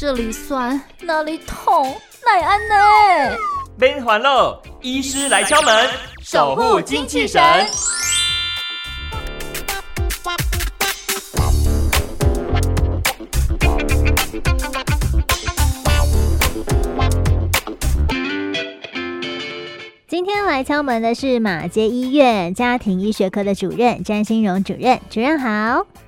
这里酸，那里痛，奈安呢？免烦恼，医师来敲门，守护精气神。今天来敲门的是马街医院家庭医学科的主任詹新荣主任，主任好。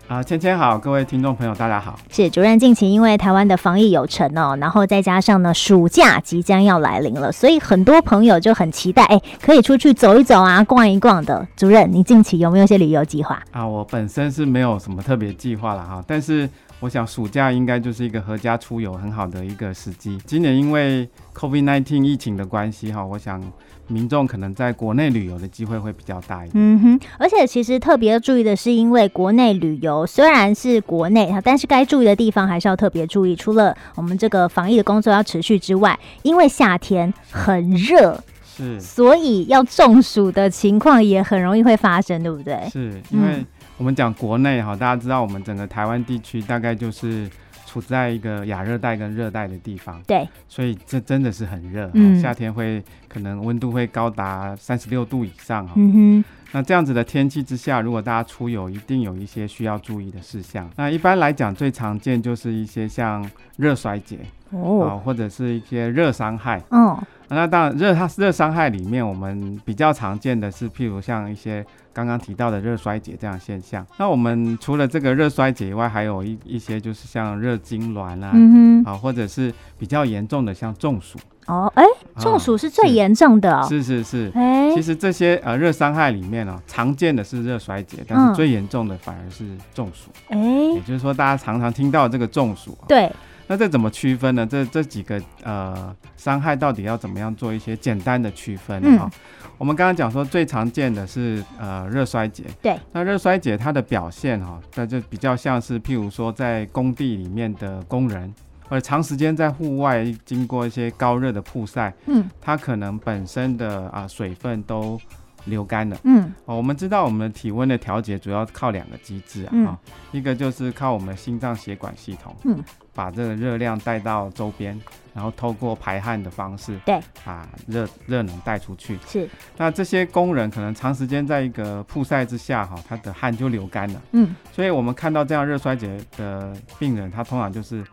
啊，芊芊好，各位听众朋友大家好。是主任，近期因为台湾的防疫有成哦，然后再加上呢暑假即将要来临了，所以很多朋友就很期待，哎，可以出去走一走啊，逛一逛的。主任，你近期有没有一些旅游计划？啊，我本身是没有什么特别计划了哈，但是我想暑假应该就是一个合家出游很好的一个时机。今年因为 COVID-19 疫情的关系哈，我想。民众可能在国内旅游的机会会比较大一点。嗯哼，而且其实特别注意的是，因为国内旅游虽然是国内哈，但是该注意的地方还是要特别注意。除了我们这个防疫的工作要持续之外，因为夏天很热，是，所以要中暑的情况也很容易会发生，对不对？是因为我们讲国内哈，大家知道我们整个台湾地区大概就是。处在一个亚热带跟热带的地方，对，所以这真的是很热，嗯，夏天会可能温度会高达三十六度以上，嗯哼，那这样子的天气之下，如果大家出游，一定有一些需要注意的事项。那一般来讲，最常见就是一些像热衰竭哦，啊，或者是一些热伤害，哦。那当然，热它热伤害里面，我们比较常见的是，譬如像一些刚刚提到的热衰竭这样现象。那我们除了这个热衰竭以外，还有一一些就是像热痉挛啊，嗯哼，啊，或者是比较严重的像中暑。哦，哎、欸，中暑是最严重的、哦啊。是是是，哎、欸，其实这些呃热伤害里面呢、哦，常见的是热衰竭，但是最严重的反而是中暑。哎、欸，也就是说，大家常常听到这个中暑。对。那这怎么区分呢？这这几个呃伤害到底要怎么样做一些简单的区分哈、嗯哦？我们刚刚讲说最常见的是呃热衰竭，对。那热衰竭它的表现哈，那就比较像是譬如说在工地里面的工人，或者长时间在户外经过一些高热的曝晒，嗯，它可能本身的啊、呃、水分都。流干了，嗯，哦，我们知道我们的体温的调节主要靠两个机制啊，一个就是靠我们心脏血管系统，嗯，把这个热量带到周边，然后透过排汗的方式，对，把热热能带出去。是，那这些工人可能长时间在一个曝晒之下，哈，他的汗就流干了，嗯，所以我们看到这样热衰竭的病人，他通常就是。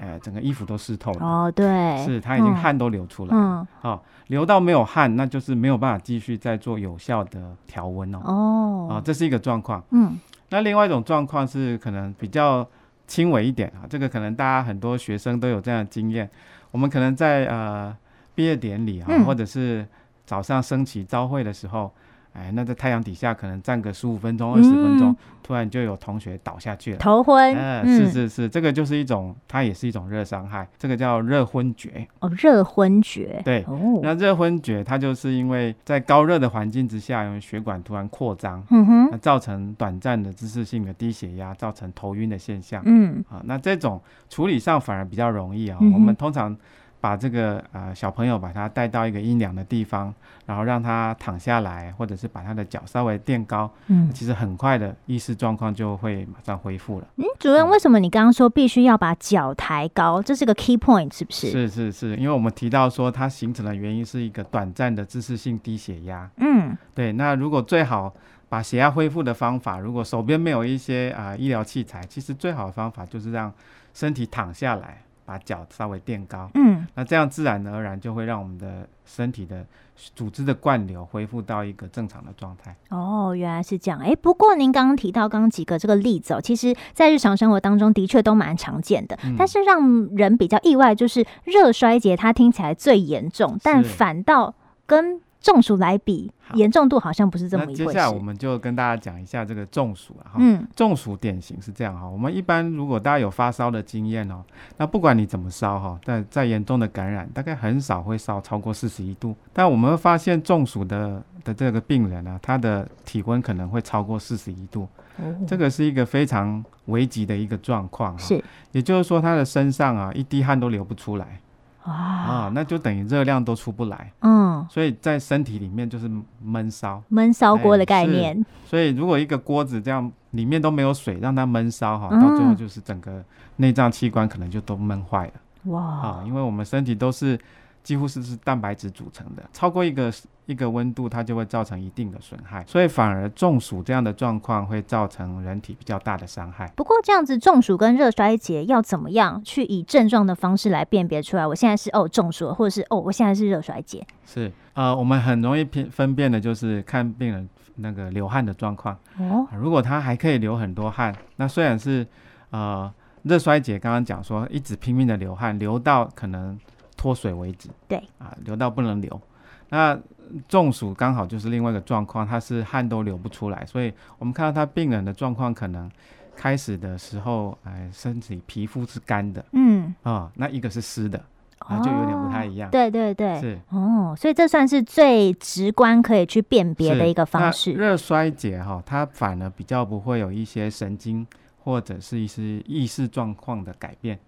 呃，整个衣服都湿透了哦，对，是他已经汗都流出来了，嗯，哦，流到没有汗，那就是没有办法继续再做有效的调温哦，哦，啊，这是一个状况，嗯，那另外一种状况是可能比较轻微一点啊，这个可能大家很多学生都有这样的经验，我们可能在呃毕业典礼啊，嗯，或者是早上升旗朝会的时候。哎，那在太阳底下可能站个十五分钟、二十分钟，嗯，突然就有同学倒下去了，头昏。嗯，是是是，这个就是一种，它也是一种热伤害，这个叫热昏厥。哦，热昏厥。对，哦，那热昏厥它就是因为在高热的环境之下，因为血管突然扩张，嗯哼，那造成短暂的姿势性的低血压，造成头晕的现象。嗯，啊，那这种处理上反而比较容易啊，嗯，我们通常。把这个呃小朋友把他带到一个阴凉的地方，然后让他躺下来，或者是把他的脚稍微垫高，嗯，其实很快的意识状况就会马上恢复了。嗯，主任，为什么你刚刚说必须要把脚抬高？这是个 key point，是不是？是是是，因为我们提到说它形成的原因是一个短暂的姿势性低血压。嗯，对。那如果最好把血压恢复的方法，如果手边没有一些啊、呃、医疗器材，其实最好的方法就是让身体躺下来。把脚稍微垫高，嗯，那这样自然而然就会让我们的身体的组织的灌流恢复到一个正常的状态。哦，原来是这样。哎，不过您刚刚提到刚刚几个这个例子哦，其实在日常生活当中的确都蛮常见的，嗯，但是让人比较意外就是热衰竭，它听起来最严重，但反倒跟中暑来比，严重度好像不是这么一回事。那接下来我们就跟大家讲一下这个中暑啊。嗯，中暑典型是这样哈。我们一般如果大家有发烧的经验哦，那不管你怎么烧哈，但再严重的感染，大概很少会烧超过四十一度。但我们会发现中暑的的这个病人呢，他的体温可能会超过四十一度。哦，这个是一个非常危急的一个状况。是，也就是说他的身上啊一滴汗都流不出来。啊，啊，那就等于热量都出不来，嗯，所以在身体里面就是闷烧，闷烧锅的概哎念，所以如果一个锅子这样里面都没有水，让它闷烧哈，嗯。到最后就是整个内脏器官可能就都闷坏了。哇，啊，因为我们身体都是几乎是是蛋白质组成的，超过一个一个温度，它就会造成一定的损害，所以反而中暑这样的状况会造成人体比较大的伤害。不过这样子中暑跟热衰竭要怎么样去以症状的方式来辨别出来？我现在是哦中暑了，或者是哦我现在是热衰竭。是呃，我们很容易分分辨的就是看病人那个流汗的状况。哦，如果他还可以流很多汗，那虽然是呃热衰竭，刚刚讲说一直拼命的流汗，流到可能脱水为止。对啊，流到不能流。那中暑刚好就是另外一个状况，它是汗都流不出来，所以我们看到他病人的状况，可能开始的时候，哎，身体皮肤是干的嗯，啊、那一个是湿的，啊，就有点不太一样。哦对对对，是哦，所以这算是最直观可以去辨别的一个方式。热衰竭哈，它反而比较不会有一些神经或者是一些意识状况的改变。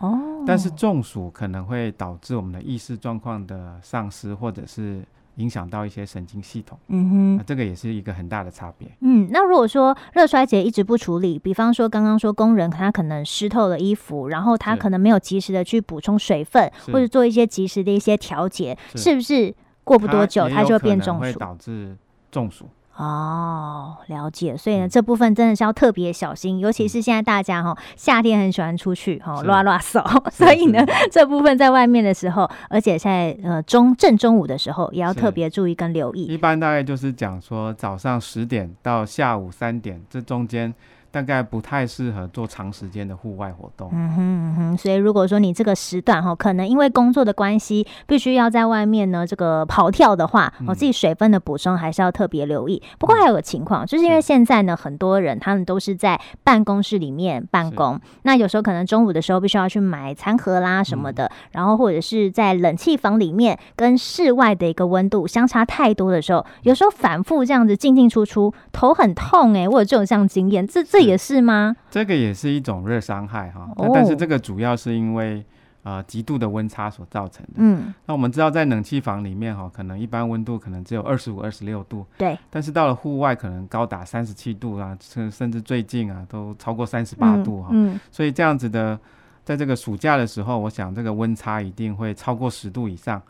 哦，但是中暑可能会导致我们的意识状况的丧失，或者是影响到一些神经系统。嗯哼，那这个也是一个很大的差别。嗯，那如果说热衰竭一直不处理，比方说刚刚说工人他可能湿透了衣服，然后他可能没有及时的去补充水分，或者做一些及时的一些调节，是是不是过不多久它他就变中暑？会导致中暑。哦，了解。所以呢，嗯这部分真的是要特别小心，尤其是现在大家哈、夏天很喜欢出去哈是乱乱扫，所以呢，这部分在外面的时候，而且在呃中正中午的时候，也要特别注意跟留意。一般大概就是讲说早上十点到下午三点这中间。大概不太适合做长时间的户外活动。嗯哼嗯哼，所以如果说你这个时段哈，可能因为工作的关系，必须要在外面呢这个跑跳的话，我、嗯自己水分的补充还是要特别留意。不过还有个情况，就是因为现在呢，很多人他们都是在办公室里面办公，那有时候可能中午的时候必须要去买餐盒啦什么的，嗯、然后或者是在冷气房里面跟室外的一个温度相差太多的时候，有时候反复这样子进进出出，头很痛哎、欸，我有这种这样经验，这这。也是吗？这个也是一种热伤害哈，哦、但是这个主要是因为呃极度的温差所造成的。嗯，那我们知道在冷气房里面哈，可能一般温度可能只有二十五、二十六度，对。但是到了户外，可能高达三十七度啊，甚甚至最近啊都超过三十八度哈。嗯。嗯所以这样子的，在这个暑假的时候，我想这个温差一定会超过十度以上。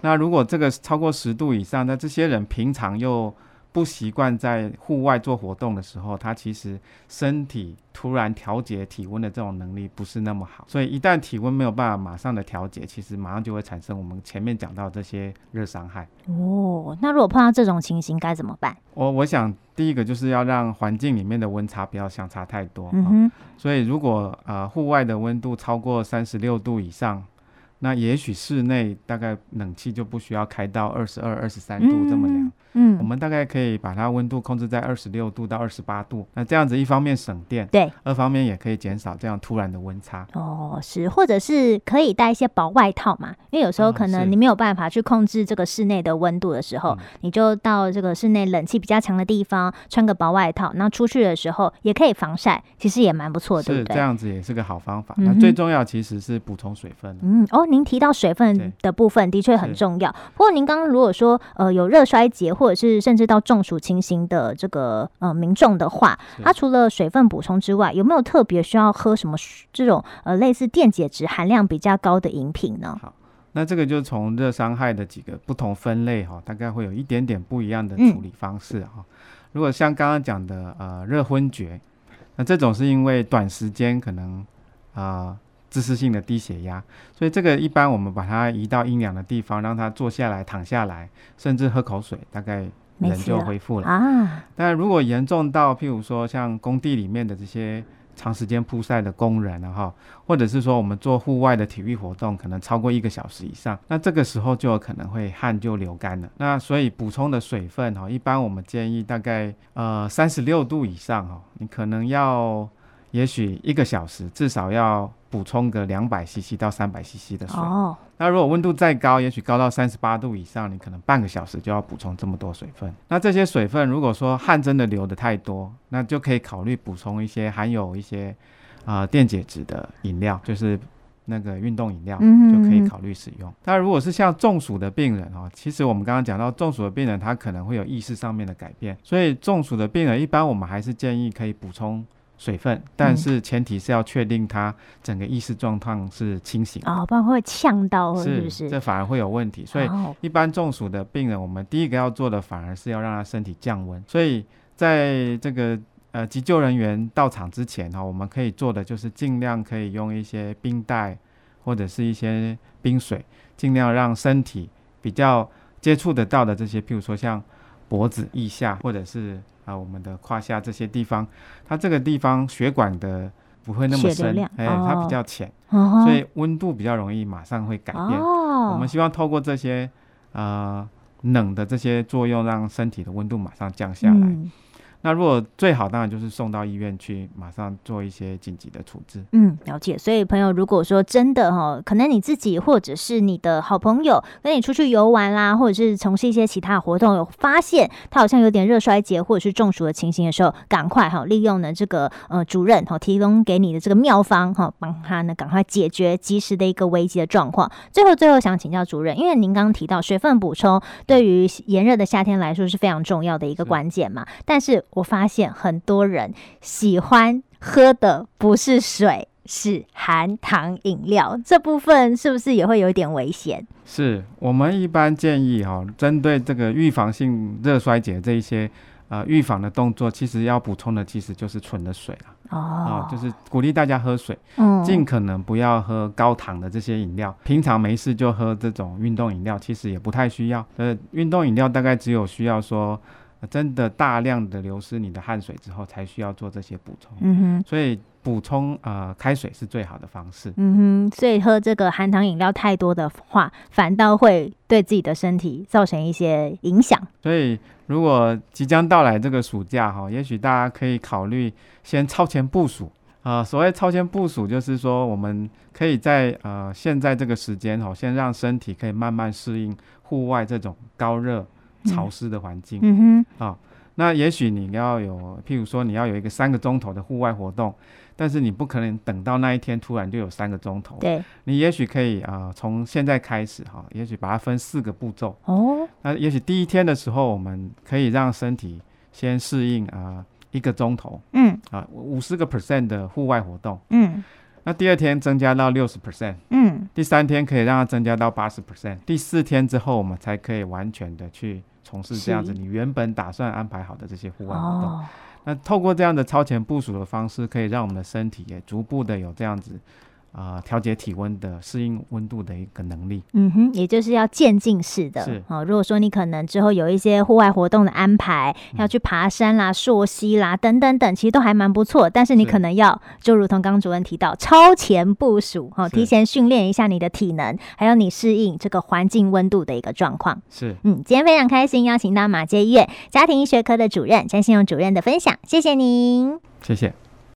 那如果这个超过十度以上，那这些人平常又不习惯在户外做活动的时候，他其实身体突然调节体温的这种能力不是那么好，所以一旦体温没有办法马上的调节，其实马上就会产生我们前面讲到这些热伤害。哦，那如果碰到这种情形该怎么办？我我想第一个就是要让环境里面的温差不要相差太多。嗯哼，所以如果呃户外的温度超过三十六度以上。那也许室内大概冷气就不需要开到二十二、二十三度这么凉，嗯，嗯，我们大概可以把它温度控制在二十六度到二十八度。那这样子一方面省电，对，二方面也可以减少这样突然的温差。哦，是，或者是可以带一些薄外套嘛，因为有时候可能你没有办法去控制这个室内的温度的时候，嗯、你就到这个室内冷气比较强的地方，穿个薄外套，那出去的时候也可以防晒，其实也蛮不错的，对不对？是这样子也是个好方法。嗯、那最重要其实是补充水分。嗯，哦。您提到水分的部分的确很重要，不过您刚刚如果说呃有热衰竭或者是甚至到中暑情形的这个呃民众的话，他除了水分补充之外，有没有特别需要喝什么这种呃类似电解质含量比较高的饮品呢？好，那这个就从热伤害的几个不同分类哈，大概会有一点点不一样的处理方式哈。嗯、如果像刚刚讲的呃热昏厥，那这种是因为短时间可能啊。呃姿势性的低血压，所以这个一般我们把它移到阴凉的地方，让它坐下来、躺下来，甚至喝口水，大概人就恢复了啊。但如果严重到譬如说像工地里面的这些长时间曝晒的工人哈，或者是说我们做户外的体育活动，可能超过一个小时以上，那这个时候就有可能会汗就流干了。那所以补充的水分哈，一般我们建议大概呃三十六度以上哈，你可能要也许一个小时至少要。补充个两百 CC 到三百 CC 的水。哦，那如果温度再高，也许高到三十八度以上，你可能半个小时就要补充这么多水分。那这些水分，如果说汗真的流得太多，那就可以考虑补充一些含有一些啊、呃、电解质的饮料，就是那个运动饮料，嗯、就可以考虑使用。那如果是像中暑的病人哦，其实我们刚刚讲到中暑的病人，他可能会有意识上面的改变，所以中暑的病人一般我们还是建议可以补充水分，但是前提是要确定他整个意识状况是清醒哦，不然会呛到，是不是？是，这反而会有问题。所以一般中暑的病人，我们第一个要做的反而是要让他身体降温。所以在这个呃急救人员到场之前哈，我们可以做的就是尽量可以用一些冰袋或者是一些冰水，尽量让身体比较接触得到的这些，譬如说像脖子腋下或者是。啊，我们的胯下这些地方，它这个地方血管的不会那么深，哎，它比较浅，哦，所以温度比较容易马上会改变。哦，我们希望透过这些呃冷的这些作用，让身体的温度马上降下来。嗯那如果最好当然就是送到医院去，马上做一些紧急的处置。嗯，了解。所以朋友，如果说真的哈，可能你自己或者是你的好朋友跟你出去游玩啦，或者是从事一些其他活动，有发现他好像有点热衰竭或者是中暑的情形的时候，赶快哈利用呢这个呃主任哈提供给你的这个妙方哈，帮他呢赶快解决及时的一个危机的状况。最后最后想请教主任，因为您刚刚提到水分补充对于炎热的夏天来说是非常重要的一个关键嘛，但是。我发现很多人喜欢喝的不是水，是含糖饮料。这部分是不是也会有一点危险？是我们一般建议哈、哦，针对这个预防性热衰竭这一些呃预防的动作，其实要补充的其实就是纯的水了。哦，哦，就是鼓励大家喝水，嗯，尽可能不要喝高糖的这些饮料。平常没事就喝这种运动饮料，其实也不太需要。呃，运动饮料大概只有需要说。真的大量的流失你的汗水之后，才需要做这些补充。嗯哼，所以补充呃开水是最好的方式。嗯哼，所以喝这个含糖饮料太多的话，反倒会对自己的身体造成一些影响。所以如果即将到来这个暑假哈，也许大家可以考虑先超前部署啊、呃。所谓超前部署，就是说我们可以在呃现在这个时间哈，先让身体可以慢慢适应户外这种高热。潮湿的环境，嗯哼，啊、哦，那也许你要有，譬如说你要有一个三个钟头的户外活动，但是你不可能等到那一天突然就有三个钟头，对，你也许可以啊，从、呃、现在开始哈、哦，也许把它分四个步骤，哦，那也许第一天的时候，我们可以让身体先适应啊、呃、一个钟头，嗯，啊五十个 percent 的户外活动，嗯。那第二天增加到六十 percent，嗯，第三天可以让它增加到八十 percent，第四天之后我们才可以完全的去从事这样子你原本打算安排好的这些户外活动。哦。那透过这样的超前部署的方式，可以让我们的身体也逐步的有这样子。啊、呃，调节体温的、适应温度的一个能力。嗯哼，也就是要渐进式的。是哦，如果说你可能之后有一些户外活动的安排，嗯、要去爬山啦、溯溪啦等等等，其实都还蛮不错。但是你可能要，就如同刚刚主任提到，超前部署，哦，提前训练一下你的体能，还有你适应这个环境温度的一个状况。是，嗯，今天非常开心邀请到马街医院家庭医学科的主任詹信勇主任的分享，谢谢您，谢谢。